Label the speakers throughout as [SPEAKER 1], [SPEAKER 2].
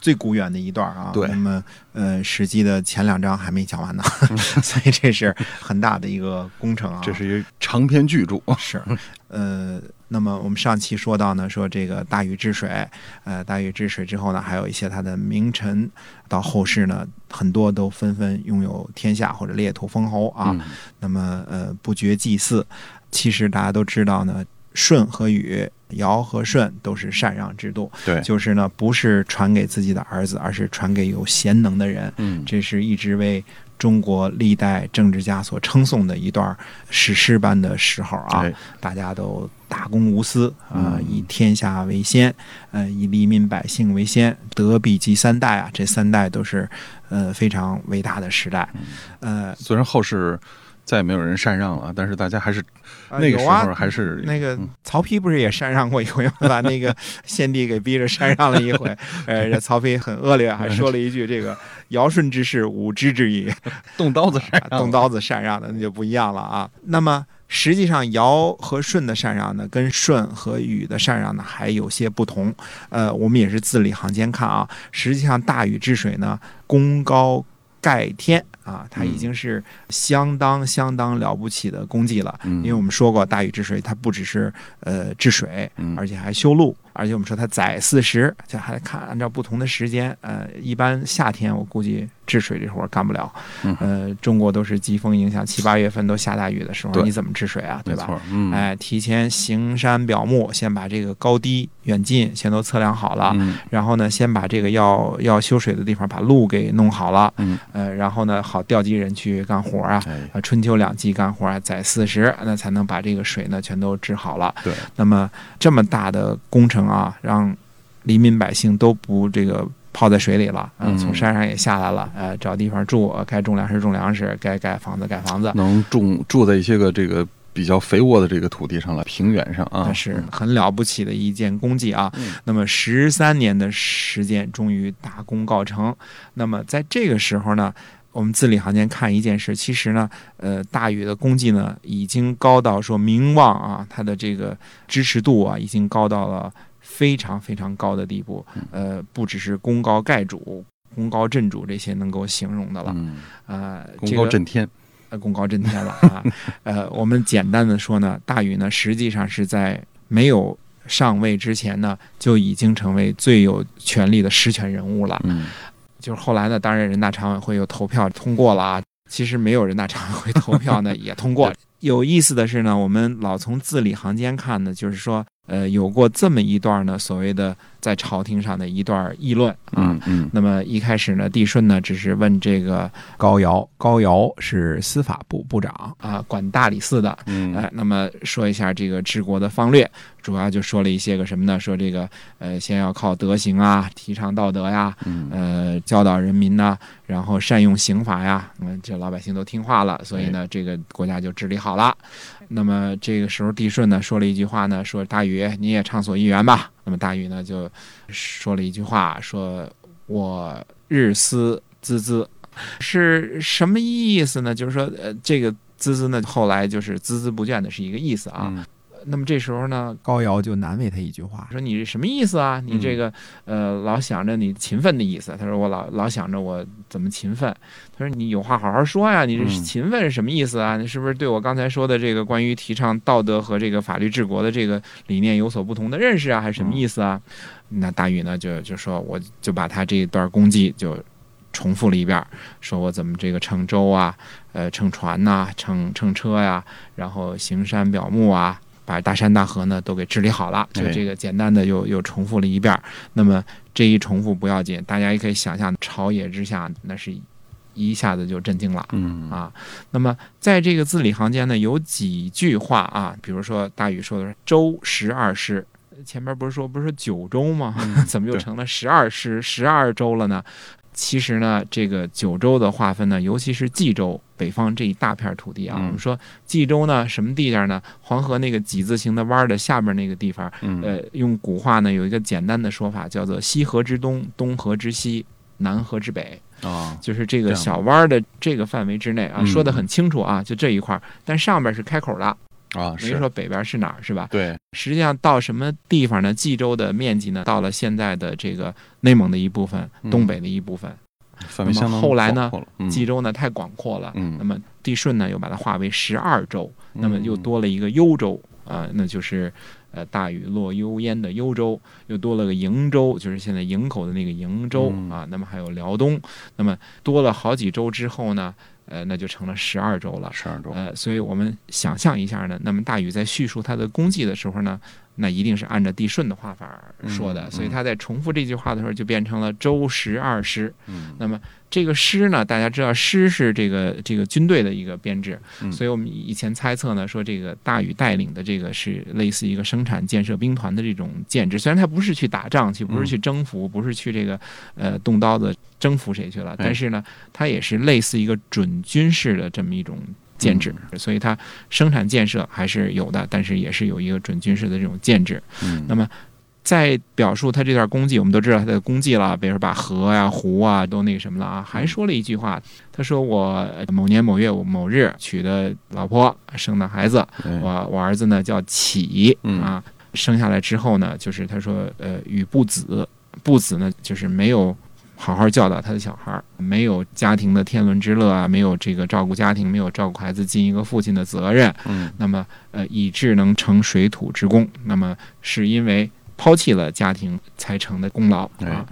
[SPEAKER 1] 最古远的一段啊。
[SPEAKER 2] 对
[SPEAKER 1] 那么呃，《史记》的前两章还没讲完呢，所以这是很大的一个工程啊。
[SPEAKER 2] 这是一长篇巨著，
[SPEAKER 1] 是，呃，那么我们上期说到呢，说这个大禹治水，呃，大禹治水之后呢，还有一些他的名臣，到后世呢，很多都纷纷拥有天下或者列土封侯啊。
[SPEAKER 2] 嗯
[SPEAKER 1] 那么呃，不绝祭祀，其实大家都知道呢，舜和禹、尧和舜都是禅让制度，
[SPEAKER 2] 对，
[SPEAKER 1] 就是呢，不是传给自己的儿子，而是传给有贤能的人。
[SPEAKER 2] 嗯
[SPEAKER 1] 这是一直为中国历代政治家所称颂的一段史诗般的时候啊！
[SPEAKER 2] 哎
[SPEAKER 1] 大家都大公无私啊、
[SPEAKER 2] 嗯
[SPEAKER 1] 以天下为先，呃，以黎民百姓为先，德必及三代啊！这三代都是呃非常伟大的时代，
[SPEAKER 2] 嗯
[SPEAKER 1] 呃，
[SPEAKER 2] 虽然后世再也没有人禅让了，但是大家还是那个时候还是
[SPEAKER 1] 那个
[SPEAKER 2] 嗯
[SPEAKER 1] 曹丕不是也禅让过一回吗？把那个献帝给逼着禅让了一回。呃，这曹丕很恶劣，还说了一句：“这个尧舜之事，吾知之矣。
[SPEAKER 2] 动刀子禅”让，
[SPEAKER 1] 动刀子禅让的那就不一样了啊。那么实际上，尧和舜的禅让呢，跟舜和禹的禅让呢还有些不同。呃，我们也是字里行间看啊，实际上大禹治水呢，功高盖天啊，它已经是相当相当了不起的功绩了。
[SPEAKER 2] 嗯。
[SPEAKER 1] 因为我们说过，大禹治水，它不只是呃治水，
[SPEAKER 2] 嗯。
[SPEAKER 1] 而且还修路，而且我们说它载四时，这还看按照不同的时间，呃，一般夏天我估计治水这活儿干不了，
[SPEAKER 2] 嗯。
[SPEAKER 1] 呃，中国都是季风影响，七八月份都下大雨的时候，你怎么治水啊？对吧？哎，提前行山表目，先把这个高低远近全都测量好了，
[SPEAKER 2] 嗯。
[SPEAKER 1] 然后呢，先把这个要要修水的地方把路给弄好了，
[SPEAKER 2] 嗯，
[SPEAKER 1] 呃，然后呢，好调集人去干活啊，春秋两季干活啊，载四十，那才能把这个水呢全都治好了。
[SPEAKER 2] 对，
[SPEAKER 1] 那么这么大的工程啊，让黎民百姓都不这个泡在水里了，啊
[SPEAKER 2] 嗯。
[SPEAKER 1] 从山上也下来了，呃，找地方住，呃该种粮食种粮食，该盖房子盖房子，
[SPEAKER 2] 能种住在一些个这个比较肥沃的这个土地上了，平原上啊，
[SPEAKER 1] 那是很了不起的一件功绩啊。
[SPEAKER 2] 嗯
[SPEAKER 1] 那么十三年的时间，终于大功告成。那么在这个时候呢，我们字里行间看一件事，其实呢，呃，大禹的功绩呢，已经高到说名望啊，他的这个支持度啊，已经高到了非常非常高的地步。呃，不只是功高盖主、功高震主这些能够形容的了。
[SPEAKER 2] 嗯，
[SPEAKER 1] 啊、
[SPEAKER 2] 功
[SPEAKER 1] 这个
[SPEAKER 2] 高震天，
[SPEAKER 1] 呃，功高震天了啊。呃，我们简单的说呢，大禹呢实际上是在没有上位之前呢，就已经成为最有权力的实权人物了。
[SPEAKER 2] 嗯
[SPEAKER 1] 就是后来呢，当然人大常委会又投票通过了啊。其实没有人大常委会投票呢，也通过。有意思的是呢，我们老从字里行间看呢，就是说，呃，有过这么一段呢，所谓的在朝廷上的一段议论啊。
[SPEAKER 2] 嗯嗯
[SPEAKER 1] 那么一开始呢，帝舜呢只是问这个高尧，高尧是司法部部长啊，管大理寺的。
[SPEAKER 2] 嗯，
[SPEAKER 1] 哎，那么说一下这个治国的方略，主要就说了一些个什么呢？说这个呃，先要靠德行啊，提倡道德呀，
[SPEAKER 2] 嗯
[SPEAKER 1] 呃，教导人民呐，然后善用刑法呀，嗯，这老百姓都听话了，所以呢，这个国家就治理好了。那么这个时候，帝舜呢说了一句话呢，说大禹你也畅所欲言吧。那么大禹呢就说了一句话，说我日思孜孜，是什么意思呢？就是说，呃，这个孜孜呢，后来就是孜孜不倦的是一个意思啊。那么这时候呢，高尧就难为他一句话，说你这什么意思啊？你这个、呃老想着你勤奋的意思。他说我老老想着我怎么勤奋。他说你有话好好说呀，你这
[SPEAKER 2] 嗯
[SPEAKER 1] 勤奋是什么意思啊？你是不是对我刚才说的这个关于提倡道德和这个法律治国的这个理念有所不同的认识啊？还是什么意思啊？那大禹呢就就说我就把他这一段功绩就。重复了一遍，说我怎么这个乘舟啊，呃，乘船呐、乘乘车呀、然后行山表目啊，把大山大河呢都给治理好了。就
[SPEAKER 2] 哎
[SPEAKER 1] 这个简单的又又重复了一遍。那么这一重复不要紧，大家也可以想象，朝野之下那是一下子就震惊了。
[SPEAKER 2] 嗯
[SPEAKER 1] 啊，那么在这个字里行间呢，有几句话啊，比如说大禹说的是“周十二师”，前面不是说不是说九州吗？怎么又成了十二师、十二州了呢？其实呢，这个九州的划分呢，尤其是冀州北方这一大片土地啊，
[SPEAKER 2] 嗯
[SPEAKER 1] 我们说冀州呢，什么地界呢？黄河那个几字形的弯儿的下边那个地方，
[SPEAKER 2] 嗯。
[SPEAKER 1] 呃，用古话呢有一个简单的说法，叫做西河之东，东河之西，南河之北，
[SPEAKER 2] 啊，
[SPEAKER 1] 就是这个小弯儿的这个范围之内啊，
[SPEAKER 2] 嗯。
[SPEAKER 1] 说的很清楚啊，就这一块儿，但上边是开口的，
[SPEAKER 2] 啊，
[SPEAKER 1] 没
[SPEAKER 2] 是。
[SPEAKER 1] 说北边是哪儿，是吧？
[SPEAKER 2] 对，
[SPEAKER 1] 实际上到什么地方呢？冀州的面积呢，到了现在的这个内蒙的一部分，
[SPEAKER 2] 嗯。
[SPEAKER 1] 东北的一部分。那么后来呢？冀州呢太广阔了，
[SPEAKER 2] 嗯。
[SPEAKER 1] 那么帝舜呢又把它划为十二州，那么又
[SPEAKER 2] 嗯
[SPEAKER 1] 多了一个幽州啊、那就是呃大禹落幽燕的幽州，又多了个瀛州，就是现在营口的那个瀛州、
[SPEAKER 2] 嗯。
[SPEAKER 1] 啊，那么还有辽东，那么多了好几州之后呢，呃，那就成了十二周了。
[SPEAKER 2] 十二周，
[SPEAKER 1] 呃，所以我们想象一下呢，那么大禹在叙述他的功绩的时候呢，那一定是按照帝舜的画法说的，
[SPEAKER 2] 嗯
[SPEAKER 1] 所以他在重复这句话的时候就变成了周十二师。
[SPEAKER 2] 嗯
[SPEAKER 1] 那么这个师呢，大家知道师是这个这个军队的一个编制，
[SPEAKER 2] 嗯
[SPEAKER 1] 所以我们以前猜测呢，说这个大禹带领的这个是类似一个生产建设兵团的这种建制，虽然他不是去打仗去，不是去征服，不是去这个呃动刀子征服谁去了，但是呢，他也是类似一个准军事的这么一种。建制，所以它生产建设还是有的，但是也是有一个准军事的这种建制。
[SPEAKER 2] 嗯
[SPEAKER 1] 那么在表述他这段功绩，我们都知道他的功绩了，比如说把河呀、湖啊都那个什么了啊，还说了一句话，他说我某年某月某日娶的老婆，生的孩子，我我儿子呢叫启
[SPEAKER 2] 嗯
[SPEAKER 1] 啊，生下来之后呢，就是他说呃与不子，不子呢就是没有。好好教导他的小孩儿，没有家庭的天伦之乐啊，没有这个照顾家庭，没有照顾孩子尽一个父亲的责任，
[SPEAKER 2] 嗯
[SPEAKER 1] 那么呃，以致能成水土之功，那么是因为抛弃了家庭才成的功劳
[SPEAKER 2] 哎
[SPEAKER 1] 啊。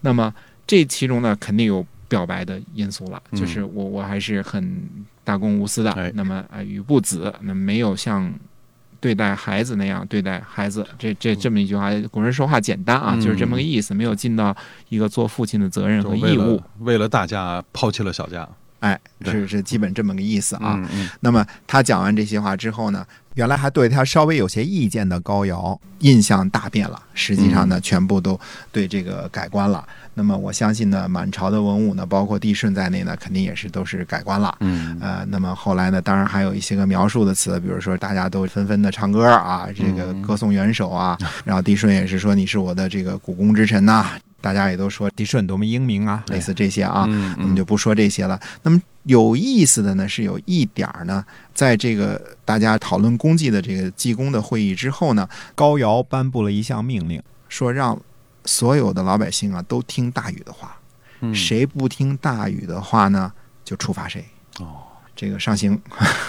[SPEAKER 1] 那么这其中呢，肯定有表白的因素了，
[SPEAKER 2] 嗯
[SPEAKER 1] 就是我我还是很大公无私的。
[SPEAKER 2] 哎
[SPEAKER 1] 那么啊，与不子，那没有像。对待孩子那样对待孩子，这这这么一句话，古人说话简单啊，
[SPEAKER 2] 嗯。
[SPEAKER 1] 就是这么个意思，没有尽到一个做父亲的责任和义务。
[SPEAKER 2] 了。为了大家抛弃了小家
[SPEAKER 3] 哎，是是基本这么个意思啊。
[SPEAKER 2] 嗯嗯
[SPEAKER 3] 那么他讲完这些话之后呢，原来还对他稍微有些意见的高瑶，印象大变了。实际上呢，全部都对这个改观了。那么我相信呢，满朝的文武呢，包括帝舜在内呢，肯定也是都是改观了。
[SPEAKER 2] 嗯
[SPEAKER 3] 呃，那么后来呢，当然还有一些个描述的词，比如说大家都纷纷的唱歌啊，这个
[SPEAKER 2] 嗯
[SPEAKER 3] 歌颂元首啊，然后帝舜也是说你是我的这个股肱之臣呐、大家也都说帝舜多么英明啊，类似这些啊，
[SPEAKER 2] 嗯
[SPEAKER 3] 我们就不说这些了。那么有意思的呢，是有一点儿呢，在这个大家讨论功绩的这个济公的会议之后呢，高尧颁布了一项命令，说让所有的老百姓啊都听大禹的话，
[SPEAKER 2] 嗯。
[SPEAKER 3] 谁不听大禹的话呢，就处罚谁。
[SPEAKER 2] 哦。
[SPEAKER 3] 这个上刑，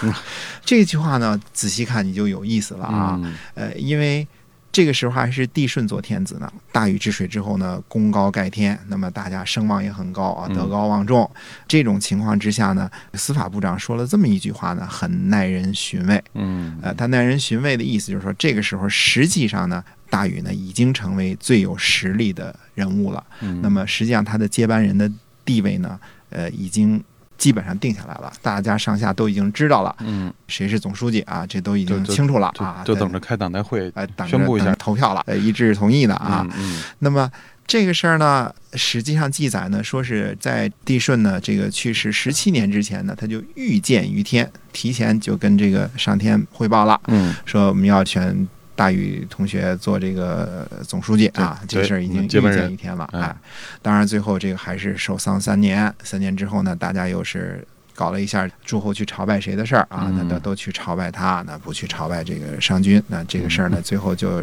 [SPEAKER 3] 这句话呢，仔细看你就有意思了啊。
[SPEAKER 2] 嗯。
[SPEAKER 3] 呃，因为这个时候还是帝舜做天子呢，大禹治水之后呢，功高盖天，那么大家声望也很高啊，
[SPEAKER 2] 嗯
[SPEAKER 3] 德高望重。这种情况之下呢，司法部长说了这么一句话呢，很耐人寻味。
[SPEAKER 2] 嗯
[SPEAKER 3] 呃，他耐人寻味的意思就是说，这个时候实际上呢，大禹呢已经成为最有实力的人物了。
[SPEAKER 2] 嗯
[SPEAKER 3] 那么实际上他的接班人的地位呢，呃，已经基本上定下来了，大家上下都已经知道了
[SPEAKER 2] 嗯。
[SPEAKER 3] 谁是总书记啊，这都已经清楚了
[SPEAKER 2] 就
[SPEAKER 3] 啊，
[SPEAKER 2] 就等着开党代会
[SPEAKER 3] 呃等着
[SPEAKER 2] 宣布一下。
[SPEAKER 3] 投票了，呃一致同意的啊。
[SPEAKER 2] 嗯
[SPEAKER 3] 那么这个事儿呢，实际上记载呢，说是在帝舜呢这个去世十七年之前呢，他就预见于天，提前就跟这个上天汇报了，
[SPEAKER 2] 嗯。
[SPEAKER 3] 说我们要选大禹同学做这个呃总书记啊，这个事儿已经预
[SPEAKER 2] 接班人
[SPEAKER 3] 见一天了。
[SPEAKER 2] 嗯
[SPEAKER 3] 哎，当然最后这个还是守丧三年，三年之后呢，大家又是。搞了一下诸侯去朝拜谁的事儿啊，那
[SPEAKER 2] 嗯
[SPEAKER 3] 都都去朝拜他，那不去朝拜这个商君，那这个事儿呢，最后就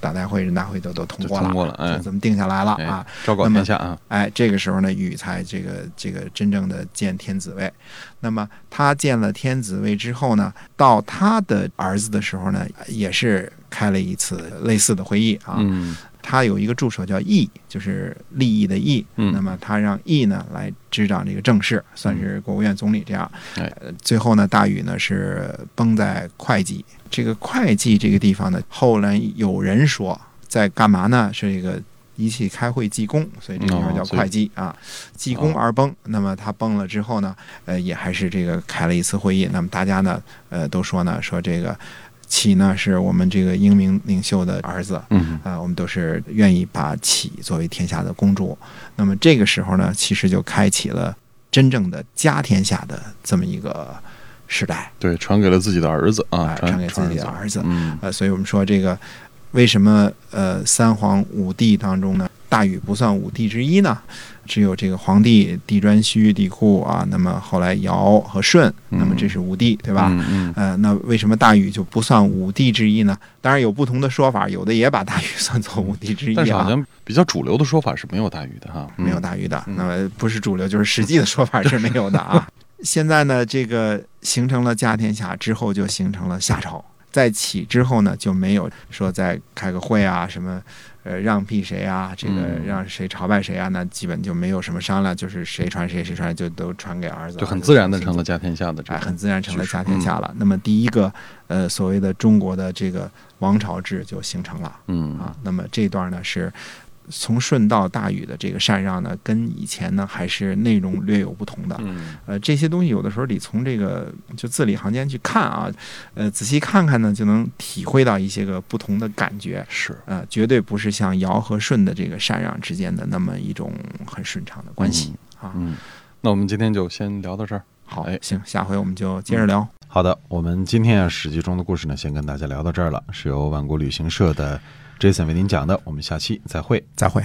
[SPEAKER 3] 党代会、人大会都都通过了，
[SPEAKER 2] 通过了哎
[SPEAKER 3] 就这么定下来了
[SPEAKER 2] 哎
[SPEAKER 3] 啊。
[SPEAKER 2] 昭告天下啊
[SPEAKER 3] 哎，这个时候呢，禹才这个这个真正的见天子位。那么他见了天子位之后呢，到他的儿子的时候呢，也是开了一次类似的会议啊。
[SPEAKER 2] 嗯
[SPEAKER 3] 他有一个助手叫义，就是利益的义。
[SPEAKER 2] 嗯
[SPEAKER 3] 那么他让义呢来执掌这个政事，算是国务院总理这样。
[SPEAKER 2] 哎
[SPEAKER 3] 呃最后呢，大禹呢是崩在会稽。这个会稽这个地方呢，后来有人说在干嘛呢？是一个。一起开会济公，所以这个地方叫会稽啊，济公而崩。那么他崩了之后呢，呃，也还是这个开了一次会议。那么大家呢，呃，都说呢，说这个
[SPEAKER 1] 启呢是我们这个英明领袖的儿子，
[SPEAKER 2] 嗯
[SPEAKER 1] 啊、我们都是愿意把启作为天下的公主。那么这个时候呢，其实就开启了真正的家天下的这么一个时代。
[SPEAKER 2] 对，传给了自己的儿子啊
[SPEAKER 1] 啊，传给自己的儿子
[SPEAKER 2] 嗯
[SPEAKER 1] 呃，所以我们说这个为什么呃三皇五帝当中呢，大禹不算五帝之一呢？只有这个黄帝、帝颛顼、帝喾啊，那么后来尧和舜，那么这是五帝，对吧？
[SPEAKER 2] 嗯嗯
[SPEAKER 1] 呃，那为什么大禹就不算五帝之一呢？当然有不同的说法，有的也把大禹算作五帝之一啊。
[SPEAKER 2] 但是好像比较主流的说法是没有大禹的哈，
[SPEAKER 1] 没有大禹的，
[SPEAKER 2] 嗯
[SPEAKER 1] 那么不是主流，就是实际的说法是没有的啊。现在呢，这个形成了家天下之后，就形成了夏朝。在起之后呢，就没有说再开个会啊，什么呃让辟谁啊，这个
[SPEAKER 2] 嗯
[SPEAKER 1] 让谁朝拜谁啊，那基本就没有什么商量，就是谁传谁，谁传就都传给儿子，
[SPEAKER 2] 就很自然的成了家天下的这
[SPEAKER 1] 哎，
[SPEAKER 2] 个
[SPEAKER 1] 很自然成了家天下了。那么第一个呃所谓的中国的这个王朝制就形成了。
[SPEAKER 2] 嗯
[SPEAKER 1] 啊，那么这段呢是从舜到大禹的这个禅让呢，跟以前呢还是内容略有不同的。
[SPEAKER 2] 嗯
[SPEAKER 1] 呃，这些东西有的时候得从这个就字里行间去看啊，呃，仔细看看呢，就能体会到一些个不同的感觉。
[SPEAKER 2] 是
[SPEAKER 1] 呃，绝对不是像尧和舜的这个禅让之间的那么一种很顺畅的关系、啊。
[SPEAKER 2] 嗯，那我们今天就先聊到这儿。
[SPEAKER 1] 好
[SPEAKER 2] 哎，
[SPEAKER 1] 行，下回我们就接着聊。
[SPEAKER 2] 好的，我们今天啊《史记》中的故事呢，先跟大家聊到这儿了，是由万国旅行社的 Jason 为您讲的，我们下期再会。
[SPEAKER 1] 再会。